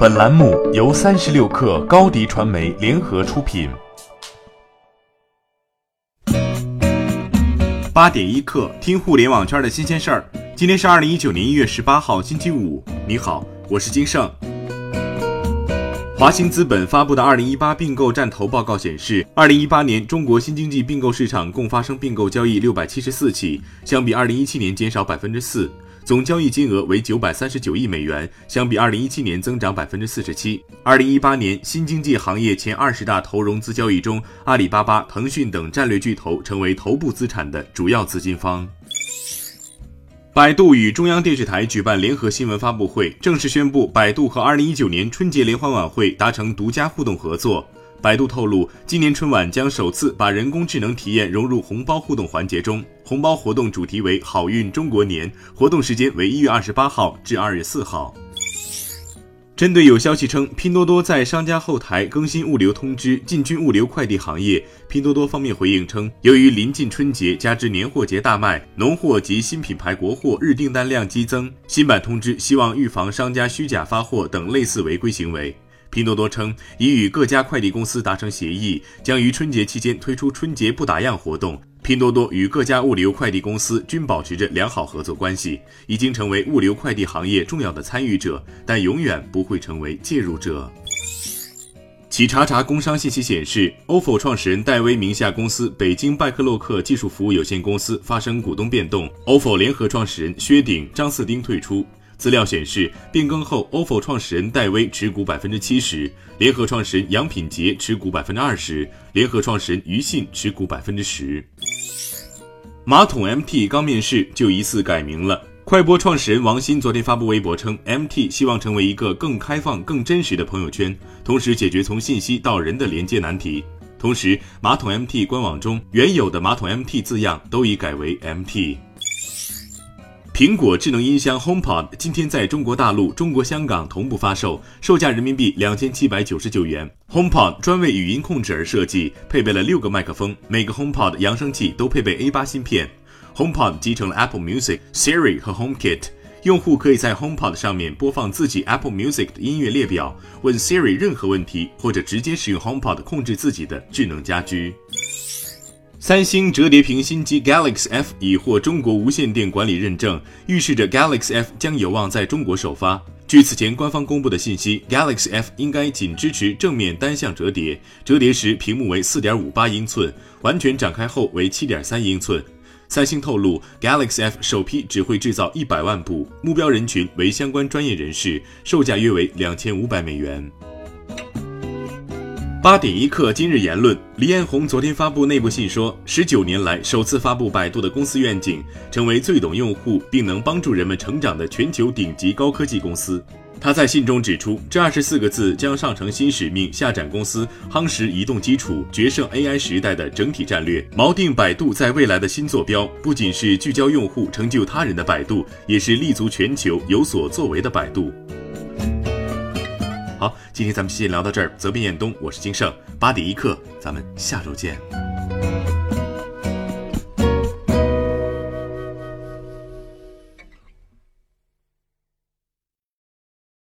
本栏目由三十六氪高低传媒联合出品。八点一刻，听互联网圈的新鲜事儿。今天是二零一九年一月十八号，星期五。你好，我是金盛。华兴资本发布的二零一八并购战投报告显示，二零一八年中国新经济并购市场共发生并购交易六百七十四起，相比二零一七年减少百分之四。总交易金额为九百三十九亿美元，相比二零一七年增长百分之四十七。二零一八年新经济行业前二十大投融资交易中，阿里巴巴、腾讯等战略巨头成为头部资产的主要资金方。百度与中央电视台举办联合新闻发布会，正式宣布百度和二零一九年春节联欢晚会达成独家互动合作。百度透露，今年春晚将首次把人工智能体验融入红包互动环节中。红包活动主题为“好运中国年”，活动时间为一月二十八号至二月四号。针对有消息称拼多多在商家后台更新物流通知，进军物流快递行业，拼多多方面回应称，由于临近春节，加之年货节大卖，农货及新品牌国货日订单量激增，新版通知希望预防商家虚假发货等类似违规行为。拼多多称，已与各家快递公司达成协议，将于春节期间推出春节不打烊活动。拼多多与各家物流快递公司均保持着良好合作关系，已经成为物流快递行业重要的参与者，但永远不会成为介入者。企查查工商信息显示，OFO 创始人戴威名下公司北京拜克洛克技术服务有限公司发生股东变动，OFO 联合创始人薛鼎、张四丁退出。资料显示，变更后，OFO 创始人戴威持股百分之七十，联合创始人杨品杰持股百分之二十，联合创始人于信持股百分之十。马桶 MT 刚面世就疑似改名了。快播创始人王鑫昨天发布微博称，MT 希望成为一个更开放、更真实的朋友圈，同时解决从信息到人的连接难题。同时，马桶 MT 官网中原有的马桶 MT 字样都已改为 MT。苹果智能音箱 HomePod 今天在中国大陆、中国香港同步发售，售价人民币两千七百九十九元。HomePod 专为语音控制而设计，配备了六个麦克风，每个 HomePod 扬声器都配备 A 八芯片。HomePod 集成了 Apple Music、Siri 和 HomeKit，用户可以在 HomePod 上面播放自己 Apple Music 的音乐列表，问 Siri 任何问题，或者直接使用 HomePod 控制自己的智能家居。三星折叠屏新机 Galaxy F 已获中国无线电管理认证，预示着 Galaxy F 将有望在中国首发。据此前官方公布的信息，Galaxy F 应该仅支持正面单向折叠，折叠时屏幕为四点五八英寸，完全展开后为七点三英寸。三星透露，Galaxy F 首批只会制造一百万部，目标人群为相关专业人士，售价约为两千五百美元。八点一刻，今日言论：李彦宏昨天发布内部信说，十九年来首次发布百度的公司愿景，成为最懂用户并能帮助人们成长的全球顶级高科技公司。他在信中指出，这二十四个字将上承新使命，下展公司夯实移动基础、决胜 AI 时代的整体战略，锚定百度在未来的新坐标。不仅是聚焦用户、成就他人的百度，也是立足全球、有所作为的百度。好，今天咱们先聊到这儿。责编：彦东，我是金盛，八点一刻，咱们下周见。